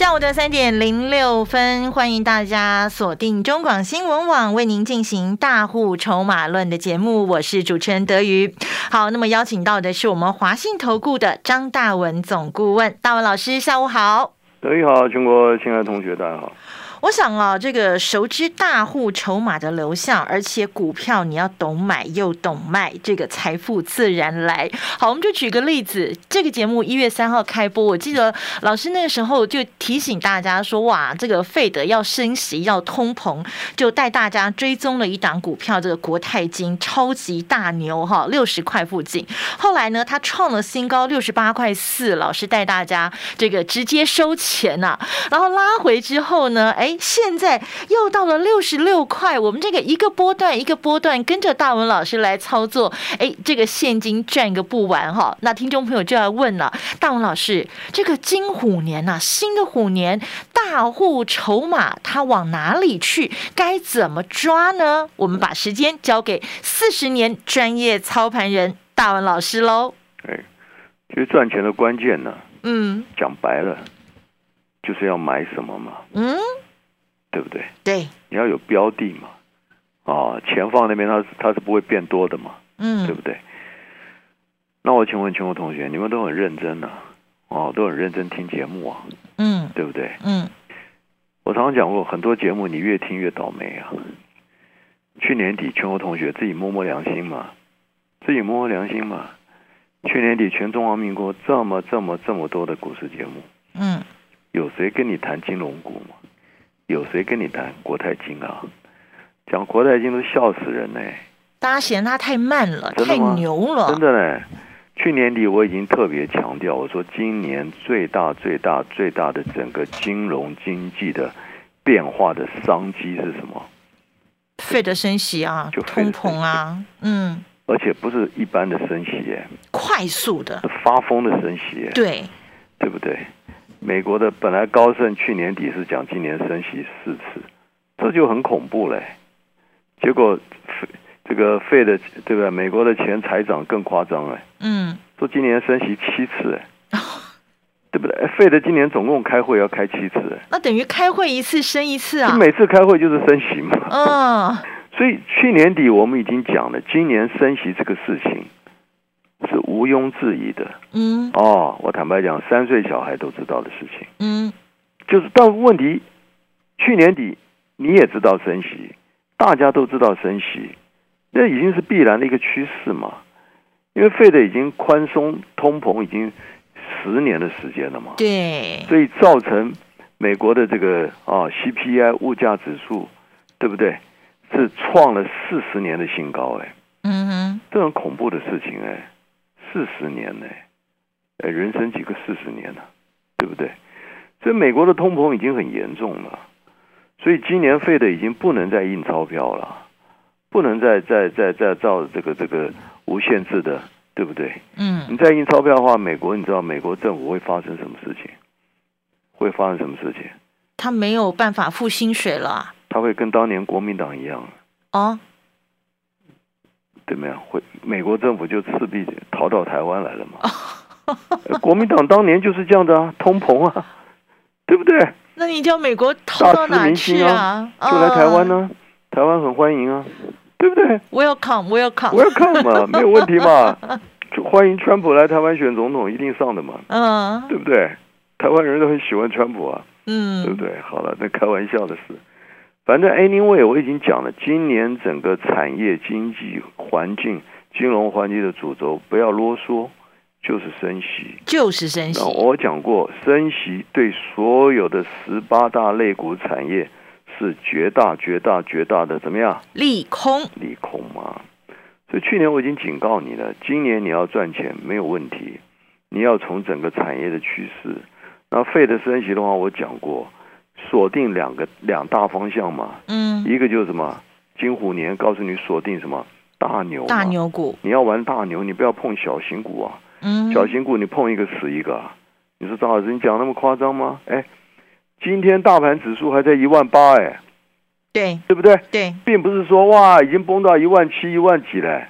下午的三点零六分，欢迎大家锁定中广新闻网为您进行大户筹码论的节目，我是主持人德瑜。好，那么邀请到的是我们华信投顾的张大文总顾问，大文老师，下午好。德瑜好，全国亲爱的同学大家好。我想啊，这个熟知大户筹码的流向，而且股票你要懂买又懂卖，这个财富自然来。好，我们就举个例子，这个节目一月三号开播，我记得老师那个时候就提醒大家说，哇，这个费德要升息要通膨，就带大家追踪了一档股票，这个国泰金超级大牛哈，六十块附近。后来呢，它创了新高，六十八块四，老师带大家这个直接收钱呐，然后拉回之后呢，哎。现在又到了六十六块，我们这个一个波段一个波段跟着大文老师来操作，哎，这个现金赚个不完哈。那听众朋友就要问了，大文老师，这个金虎年呐，新的虎年，大户筹码它往哪里去？该怎么抓呢？我们把时间交给四十年专业操盘人大文老师喽。哎，其实赚钱的关键呢，嗯，讲白了，就是要买什么嘛，嗯。对不对？对，你要有标的嘛，啊，钱放那边，它它是不会变多的嘛，嗯，对不对？那我请问全国同学，你们都很认真呐，哦，都很认真听节目啊，嗯，对不对？嗯，我常常讲过，很多节目你越听越倒霉啊。去年底，全国同学自己摸摸良心嘛，自己摸摸良心嘛。去年底，全中华民国这么这么这么多的股市节目，嗯，有谁跟你谈金融股吗？有谁跟你谈国泰金啊？讲国泰金都笑死人呢！大家嫌它太慢了，太牛了。真的呢，去年底我已经特别强调，我说今年最大、最大、最大的整个金融经济的变化的商机是什么？费的升息啊，就通膨啊，嗯，而且不是一般的升息，耶，快速的，发疯的升息，对，对不对？美国的本来高盛去年底是讲今年升息四次，这就很恐怖嘞。结果这个费的对不对？美国的前财长更夸张哎，嗯，说今年升息七次哎，对不对？费的今年总共开会要开七次哎，那等于开会一次升一次啊？每次开会就是升息嘛。嗯，所以去年底我们已经讲了，今年升息这个事情。是毋庸置疑的，嗯，哦，我坦白讲，三岁小孩都知道的事情，嗯，就是但问题，去年底你也知道升息，大家都知道升息，那已经是必然的一个趋势嘛，因为费的已经宽松，通膨已经十年的时间了嘛，对，所以造成美国的这个啊 CPI 物价指数，对不对？是创了四十年的新高，哎，嗯哼，这很恐怖的事情，哎。四十年呢？哎，人生几个四十年呢？对不对？所以美国的通膨已经很严重了，所以今年费的已经不能再印钞票了，不能再再再再造这个这个无限制的，对不对？嗯。你再印钞票的话，美国你知道美国政府会发生什么事情？会发生什么事情？他没有办法付薪水了。他会跟当年国民党一样。哦。怎么样？会美国政府就赤壁逃到台湾来了嘛？国民党当年就是这样的啊，通膨啊，对不对？那你叫美国逃到哪去啊？就来台湾呢，台湾很欢迎啊，对不对？Welcome，Welcome，Welcome 嘛，没有问题嘛，就欢迎川普来台湾选总统，一定上的嘛，嗯，对不对？台湾人都很喜欢川普啊，嗯，对不对？好了，那开玩笑的事。反正 anyway，我已经讲了，今年整个产业经济环境、金融环境的主轴，不要啰嗦，就是升息，就是升息。我讲过，升息对所有的十八大类股产业是绝大、绝大、绝大的怎么样？利空，利空嘛。所以去年我已经警告你了，今年你要赚钱没有问题，你要从整个产业的趋势。那费的升息的话，我讲过。锁定两个两大方向嘛，嗯，一个就是什么？金虎年，告诉你锁定什么？大牛，大牛股，你要玩大牛，你不要碰小型股啊，嗯，小型股你碰一个死一个，你说张老师你讲那么夸张吗？哎，今天大盘指数还在一万八，哎，对，对不对？对，并不是说哇已经崩到一万七、一万几了，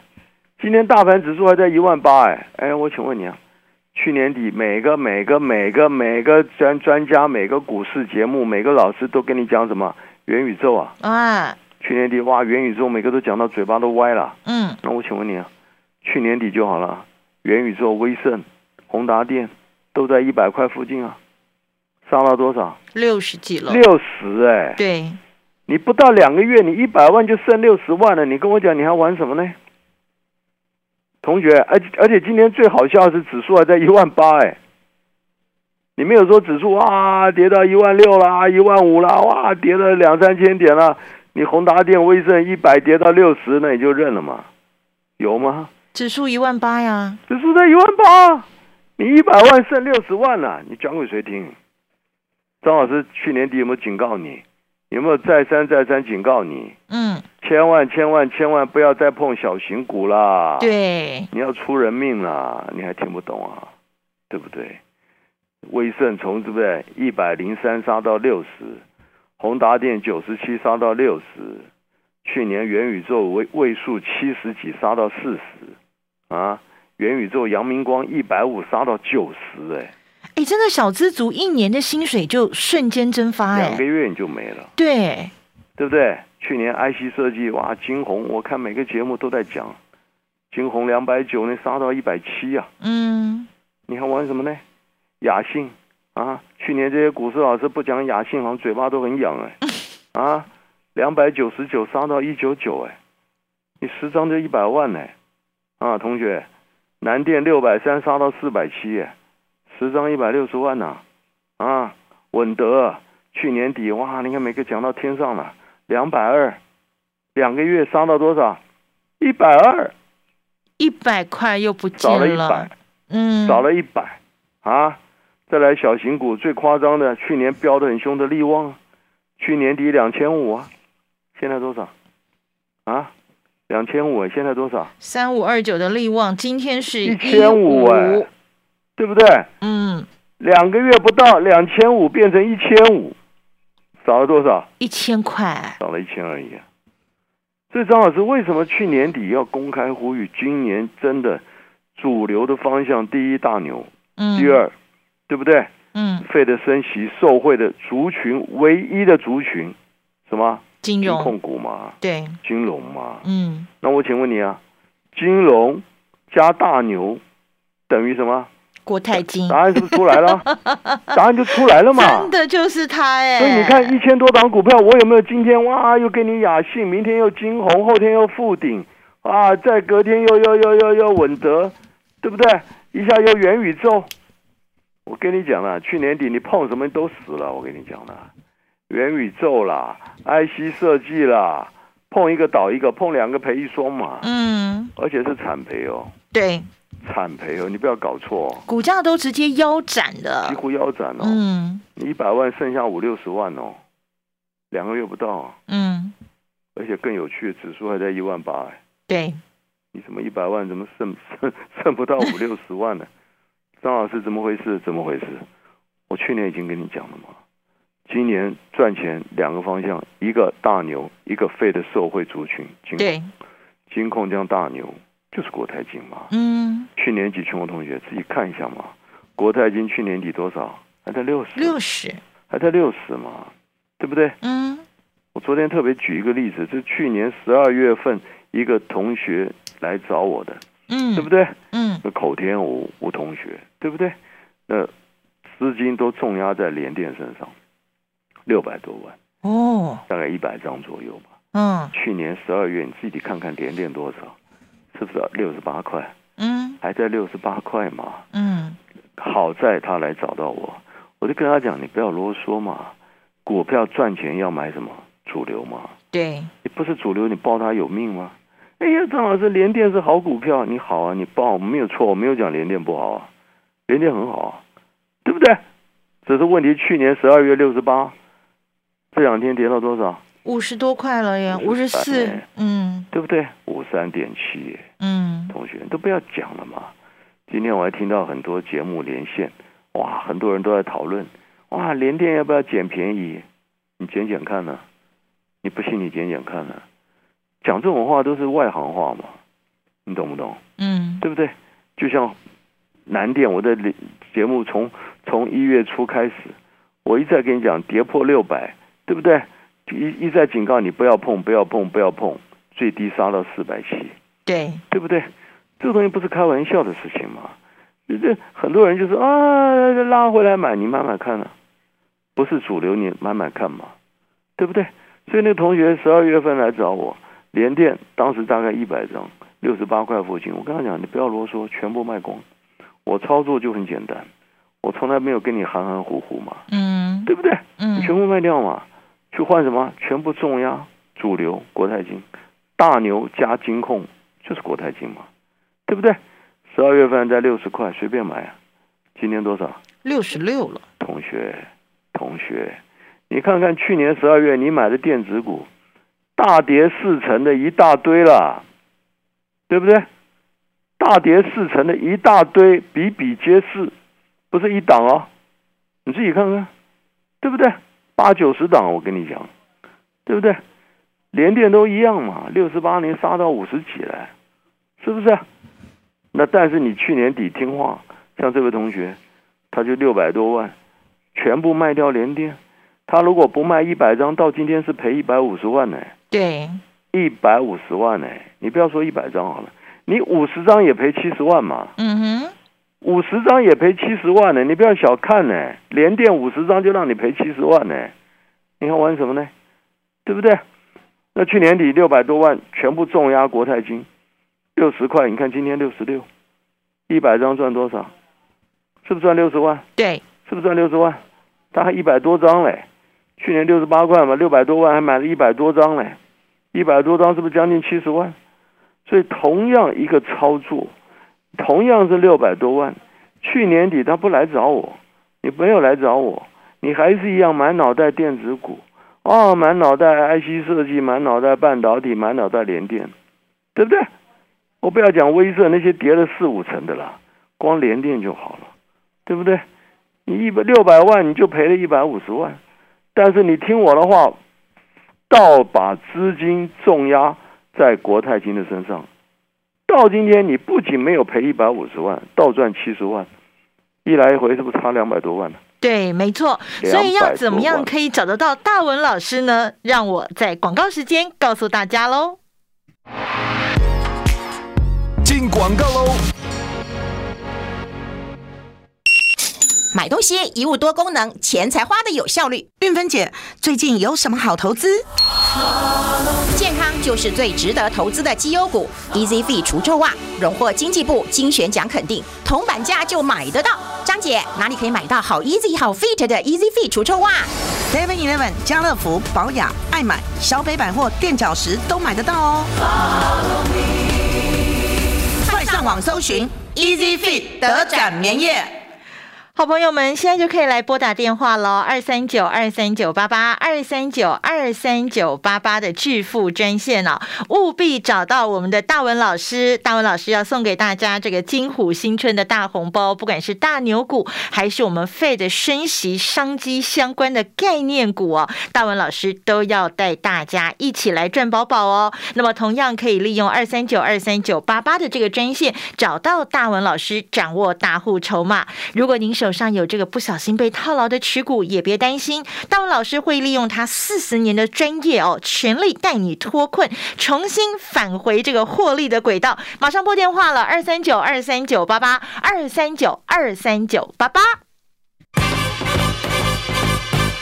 今天大盘指数还在一万八，哎，哎，我请问你啊，去年底每个每个每个每个专专家、每个股市节目、每个老师都跟你讲什么元宇宙啊？啊。去年底哇，元宇宙每个都讲到嘴巴都歪了。嗯，那我请问你啊，去年底就好了，元宇宙、威盛、宏达电都在一百块附近啊，上到多少？六十几了。六十哎。对。你不到两个月，你一百万就剩六十万了，你跟我讲你还玩什么呢？同学，而而且今天最好笑的是指数还在一万八哎，你没有说指数哇跌到一万六啦、一万五啦，哇跌了两三千点啦。你宏达电、威盛一百跌到六十，那你就认了嘛？有吗？指数一万八呀，指数在一万八，你一百万剩六十万了，你讲给谁听？张老师去年底有没有警告你？有没有再三再三警告你？嗯，千万千万千万不要再碰小型股啦！对，你要出人命啦！你还听不懂啊？对不对？威盛从对不对？一百零三杀到六十。宏达电九十七杀到六十，去年元宇宙位位数七十几杀到四十，啊，元宇宙阳明光一百五杀到九十，哎，哎，真的小资族一年的薪水就瞬间蒸发，两个月你就没了，对，对不对？去年 IC 设计哇，金红，我看每个节目都在讲，金红两百九那杀到一百七啊，嗯，你还玩什么呢？雅信。啊，去年这些股市老师不讲雅信，好像嘴巴都很痒哎。啊，两百九十九杀到一九九哎，你十张就一百万呢。啊，同学，南电六百三杀到四百七哎，十张一百六十万呐。啊，稳德去年底哇，你看每个讲到天上了，两百二，两个月杀到多少？一百二，一百块又不见了，少了一百，嗯，少了一百。啊。再来小型股最夸张的，去年飙的很凶的利旺，去年底两千五。啊，现在多少？啊，两千五，现在多少？三五二九的利旺，今天是一千五哎，对不对？嗯，两个月不到，两千五变成一千五，少了多少？一千块，少了一千而已。所以张老师为什么去年底要公开呼吁，今年真的主流的方向，第一大牛，嗯，第二。对不对？嗯，费的升息受惠的族群，唯一的族群，什么？金融控股嘛？对，金融嘛。嗯，那我请问你啊，金融加大牛等于什么？国泰金。答案是不是出来了？答案就出来了嘛？真的就是他哎！所以你看，一千多档股票，我有没有今天哇？又给你雅信，明天又金红，后天又富鼎啊，再隔天又又又又又稳德，对不对？一下又元宇宙。我跟你讲了，去年底你碰什么都死了。我跟你讲了，元宇宙啦，IC 设计啦，碰一个倒一个，碰两个赔一双嘛。嗯，而且是惨赔哦。对，惨赔哦，你不要搞错。股价都直接腰斩的，几乎腰斩哦。嗯，你一百万剩下五六十万哦，两个月不到。嗯，而且更有趣，指数还在一万八。对，你怎么一百万怎么剩 剩剩不到五六十万呢？张老师，怎么回事？怎么回事？我去年已经跟你讲了嘛。今年赚钱两个方向，一个大牛，一个废的社会族群。对，金控将大牛就是国泰金嘛。嗯。去年底，全国同学自己看一下嘛。国泰金去年底多少？还在六十。六十。还在六十嘛？对不对？嗯。我昨天特别举一个例子，是去年十二月份一个同学来找我的。嗯，对不对？嗯，那口天吴吴同学，对不对？那资金都重压在联电身上，六百多万哦，大概一百张左右吧。嗯，去年十二月你自己看看联电多少，是不是六十八块？嗯，还在六十八块嘛。嗯，好在他来找到我，我就跟他讲，你不要啰嗦嘛，股票赚钱要买什么主流嘛？对，你不是主流，你抱它有命吗？哎呀，张老师，联电是好股票，你好啊，你报没有错，我没有讲联电不好啊，联电很好啊，对不对？只是问题，去年十二月六十八，这两天跌到多少？五十多块了耶，五十四，嗯，对不对？五三点七，嗯，同学都不要讲了嘛。今天我还听到很多节目连线，哇，很多人都在讨论，哇，联电要不要捡便宜？你捡捡看呢？你不信你捡捡看呢？讲这种话都是外行话嘛，你懂不懂？嗯，对不对？就像南电，我的节目从从一月初开始，我一再跟你讲跌破六百，对不对？一一再警告你不要碰，不要碰，不要碰，最低杀到四百七，对，对不对？这个东西不是开玩笑的事情嘛？这很多人就说啊，拉回来买，你慢慢看啊，不是主流，你慢慢看嘛，对不对？所以那个同学十二月份来找我，连电当时大概一百张，六十八块附近，我跟他讲，你不要啰嗦，全部卖光。我操作就很简单，我从来没有跟你含含糊糊嘛，嗯，对不对？嗯，你全部卖掉嘛。去换什么？全部重压主流国泰金，大牛加金控就是国泰金嘛，对不对？十二月份在六十块随便买啊，今天多少？六十六了。同学，同学，你看看去年十二月你买的电子股，大跌四成的一大堆了，对不对？大跌四成的一大堆，比比皆是，不是一档哦，你自己看看，对不对？八九十档，我跟你讲，对不对？连电都一样嘛，六十八年杀到五十几了，是不是？那但是你去年底听话，像这位同学，他就六百多万，全部卖掉连电。他如果不卖一百张，到今天是赔一百五十万呢。对，一百五十万呢，你不要说一百张好了，你五十张也赔七十万嘛。嗯哼。五十张也赔七十万呢，你不要小看呢。连电五十张就让你赔七十万呢，你看玩什么呢？对不对？那去年底六百多万全部重压国泰金，六十块，你看今天六十六，一百张赚多少？是不是赚六十万？对，是不是赚六十万？他还一百多张嘞，去年六十八块嘛，六百多万还买了一百多张嘞，一百多张是不是将近七十万？所以同样一个操作。同样是六百多万，去年底他不来找我，你没有来找我，你还是一样满脑袋电子股，哦，满脑袋 IC 设计，满脑袋半导体，满脑袋联电，对不对？我不要讲威盛那些跌了四五成的啦，光联电就好了，对不对？你一百六百万你就赔了一百五十万，但是你听我的话，倒把资金重压在国泰金的身上。到今天，你不仅没有赔一百五十万，倒赚七十万，一来一回是不是差两百多万呢？对，没错。所以要怎么样可以找得到大文老师呢？让我在广告时间告诉大家喽。进广告喽。买东西一物多功能，钱才花的有效率。运芬姐，最近有什么好投资？就是最值得投资的绩优股，Easy Fit 除臭袜荣获经济部精选奖肯定，铜板价就买得到。张姐，哪里可以买到好 Easy 好 Fit 的 Easy Fit 除臭袜？Seven Eleven、家乐福、宝雅、爱买、小北百货、垫脚石都买得到哦。快上网搜寻 Easy Fit 德展棉业。好朋友们，现在就可以来拨打电话喽，二三九二三九八八二三九二三九八八的致富专线哦，务必找到我们的大文老师，大文老师要送给大家这个金虎新春的大红包，不管是大牛股还是我们费的升息商机相关的概念股哦，大文老师都要带大家一起来赚饱饱哦。那么同样可以利用二三九二三九八八的这个专线，找到大文老师，掌握大户筹码。如果您手手上有这个不小心被套牢的持股，也别担心，大文老师会利用他四十年的专业哦，全力带你脱困，重新返回这个获利的轨道。马上拨电话了，二三九二三九八八二三九二三九八八。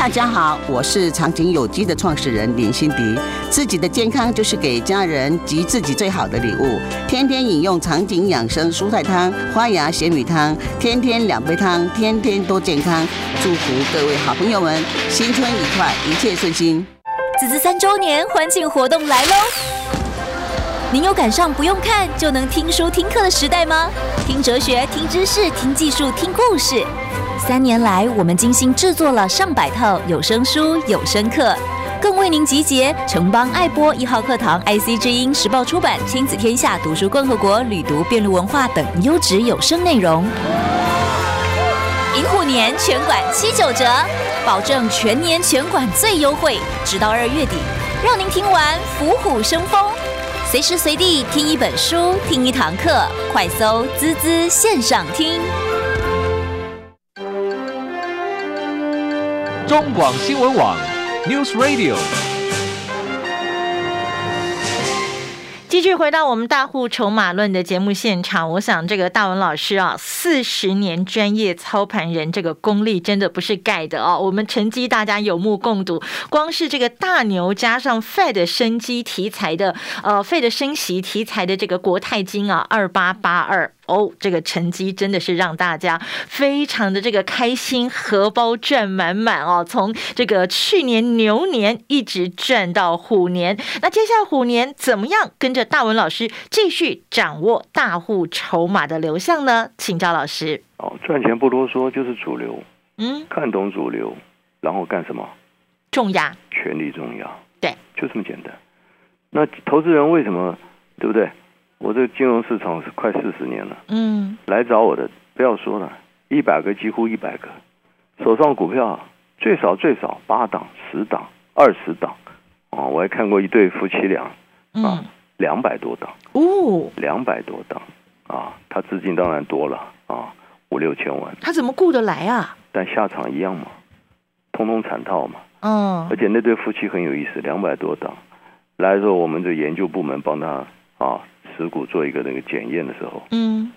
大家好，我是长景有机的创始人林心迪。自己的健康就是给家人及自己最好的礼物。天天饮用长景养生蔬菜汤、花芽咸米汤，天天两杯汤，天天都健康。祝福各位好朋友们新春愉快，一切顺心。子子三周年欢庆活动来喽！您有赶上不用看就能听书听课的时代吗？听哲学，听知识，听技术，听故事。三年来，我们精心制作了上百套有声书、有声课，更为您集结城邦爱播一号课堂、IC 之音、时报出版、亲子天下、读书共和国、旅读辩论文化等优质有声内容。银虎年全馆七九折，保证全年全馆最优惠，直到二月底，让您听完虎虎生风，随时随地听一本书、听一堂课，快搜“滋滋线上听”。中广新闻网，News Radio。继续回到我们大户筹码论的节目现场，我想这个大文老师啊，四十年专业操盘人，这个功力真的不是盖的哦。我们成绩大家有目共睹，光是这个大牛加上 Fed 升级题材的，呃，Fed 升息题材的这个国泰金啊，二八八二。哦，这个成绩真的是让大家非常的这个开心，荷包赚满满哦。从这个去年牛年一直赚到虎年，那接下来虎年怎么样？跟着大文老师继续掌握大户筹码的流向呢？请教老师。哦，赚钱不多说，就是主流。嗯，看懂主流，然后干什么？重压，权力重压。对，就这么简单。那投资人为什么？对不对？我这个金融市场是快四十年了，嗯，来找我的不要说了，一百个几乎一百个，手上股票最少最少八档、十档、二十档，啊，我还看过一对夫妻俩，啊，两百多档，哦，两百多档，啊，他资金当然多了，啊，五六千万，他怎么顾得来啊？但下场一样嘛，通通惨套嘛，嗯，而且那对夫妻很有意思，两百多档，来的时候我们这研究部门帮他啊。持股做一个那个检验的时候，嗯，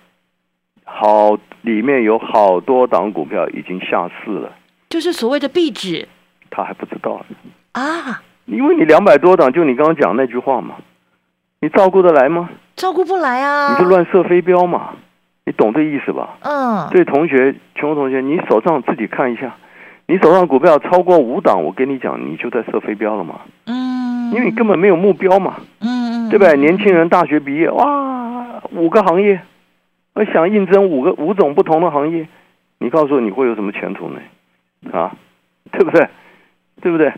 好，里面有好多档股票已经下市了，就是所谓的壁纸，他还不知道。啊，因为你两百多档，就你刚刚讲那句话嘛，你照顾得来吗？照顾不来啊，你就乱射飞镖嘛，你懂这意思吧？嗯，对，同学，全国同学，你手上自己看一下，你手上股票超过五档，我跟你讲，你就在射飞镖了嘛，嗯，因为你根本没有目标嘛，嗯。对不对？年轻人大学毕业，哇，五个行业，我想应征五个五种不同的行业，你告诉我你会有什么前途呢？啊，对不对？对不对？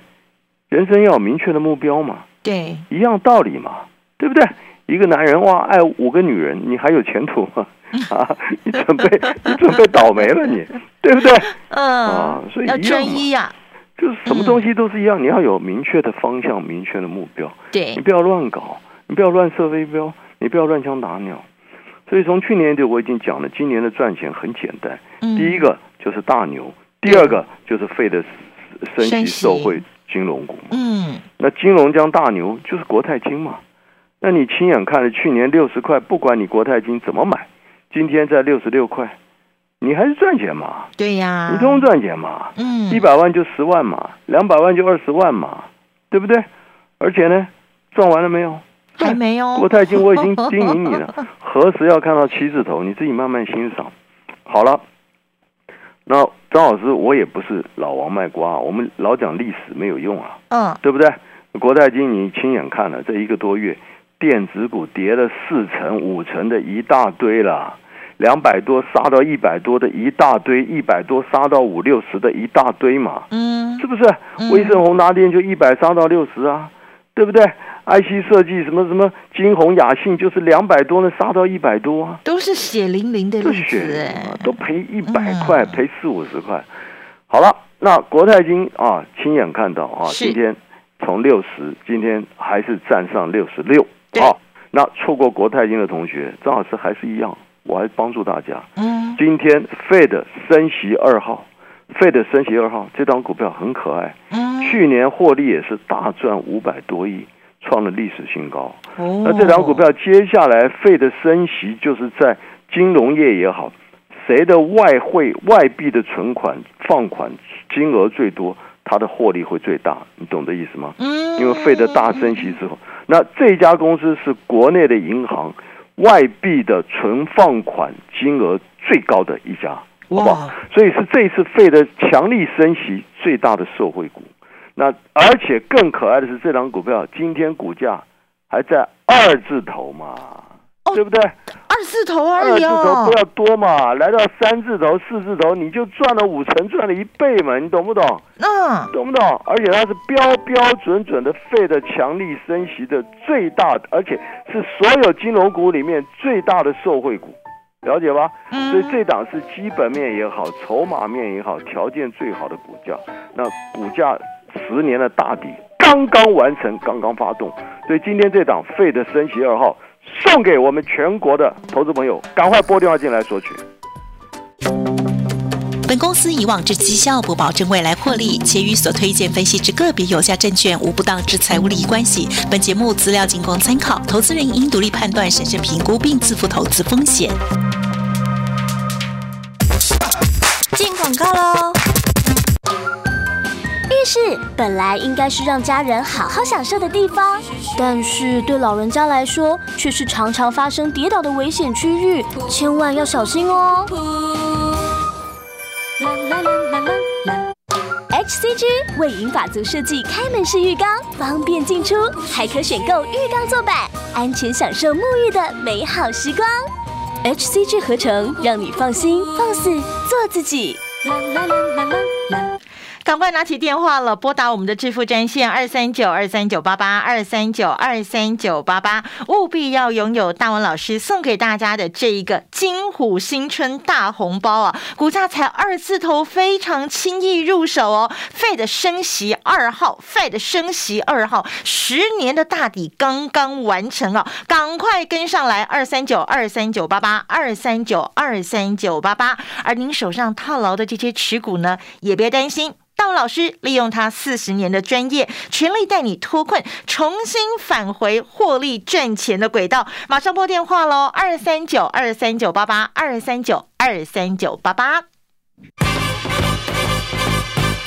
人生要有明确的目标嘛。对，一样道理嘛，对不对？一个男人哇，爱五个女人，你还有前途吗？啊，你准备你准备倒霉了，你对不对？嗯啊，所以要专一呀，就是什么东西都是一样，你要有明确的方向、明确的目标。对，你不要乱搞。你不要乱射飞镖，你不要乱枪打鸟。所以从去年底我已经讲了，今年的赚钱很简单。第一个就是大牛，第二个就是费的升息受惠金融股。嗯，那金融将大牛就是国泰金嘛。那你亲眼看了去年六十块，不管你国泰金怎么买，今天在六十六块，你还是赚钱嘛？对呀，你通赚钱嘛？嗯，一百万就十万嘛，两百万就二十万嘛，对不对？而且呢，赚完了没有？还没有，国泰金我已经叮咛你了，何时要看到七字头，你自己慢慢欣赏。好了，那张老师，我也不是老王卖瓜，我们老讲历史没有用啊，嗯，对不对？国泰金你亲眼看了，这一个多月，电子股跌了四成、五成的一大堆了，两百多杀到一百多的一大堆，一百多杀到五六十的一大堆嘛，嗯，是不是？威盛宏达电就一百杀到六十啊，对不对？IC 设计什么什么金鸿雅信就是两百多呢，杀到一百多啊，都是血淋淋的例子哎，都赔一百块，赔四五十块。好了，那国泰金啊，亲眼看到啊，今天从六十，今天还是站上六十六。好，那错过国泰金的同学，张老师还是一样，我还帮助大家。嗯，今天 Fed 升息二号，Fed 升息二号，这张股票很可爱。嗯，去年获利也是大赚五百多亿。创了历史新高。那这两股票接下来费的升息，就是在金融业也好，谁的外汇外币的存款放款金额最多，它的获利会最大，你懂的意思吗？嗯，因为费的大升息之后，那这家公司是国内的银行外币的存放款金额最高的一家，好不好？所以是这一次费的强力升息最大的受惠股。那而且更可爱的是，这张股票今天股价还在二字头嘛。对不对？二字头而已哦，二字头不要多嘛，来到三字头、四字头，你就赚了五成，赚了一倍嘛，你懂不懂？嗯，懂不懂？而且它是标标准准的费的强力升息的最大，而且是所有金融股里面最大的受惠股，了解吧？嗯，所以这档是基本面也好，筹码面也好，条件最好的股价。那股价十年的大底刚刚完成，刚刚发动，所以今天这档费的升息二号。送给我们全国的投资朋友，赶快拨电话进来索取。本公司以往之绩效不保证未来获利，且与所推荐分析之个别有价证券无不当之财务利益关系。本节目资料仅供参考，投资人应独立判断、审慎评估并自负投资风险。进广告喽！本来应该是让家人好好享受的地方，但是对老人家来说，却是常常发生跌倒的危险区域，千万要小心哦。HCG 为银发族设计开门式浴缸，方便进出，还可选购浴缸坐板，安全享受沐浴的美好时光。HCG 合成，让你放心放肆做自己。赶快拿起电话了，拨打我们的致富专线二三九二三九八八二三九二三九八八，务必要拥有大文老师送给大家的这一个金虎新春大红包啊！股价才二字头，非常轻易入手哦。Fed 升息二号，Fed 升息二号，十年的大底刚刚完成啊！赶快跟上来，二三九二三九八八二三九二三九八八。而您手上套牢的这些持股呢，也别担心。道老师利用他四十年的专业，全力带你脱困，重新返回获利赚钱的轨道。马上拨电话喽，二三九二三九八八，二三九二三九八八。